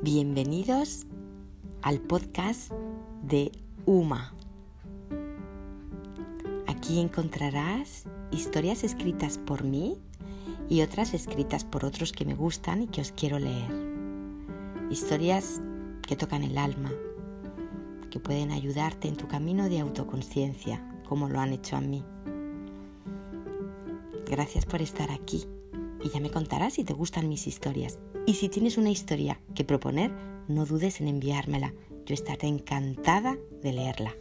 Bienvenidos al podcast de UMA. Aquí encontrarás historias escritas por mí y otras escritas por otros que me gustan y que os quiero leer. Historias que tocan el alma, que pueden ayudarte en tu camino de autoconciencia, como lo han hecho a mí. Gracias por estar aquí ya me contarás si te gustan mis historias. Y si tienes una historia que proponer, no dudes en enviármela. Yo estaré encantada de leerla.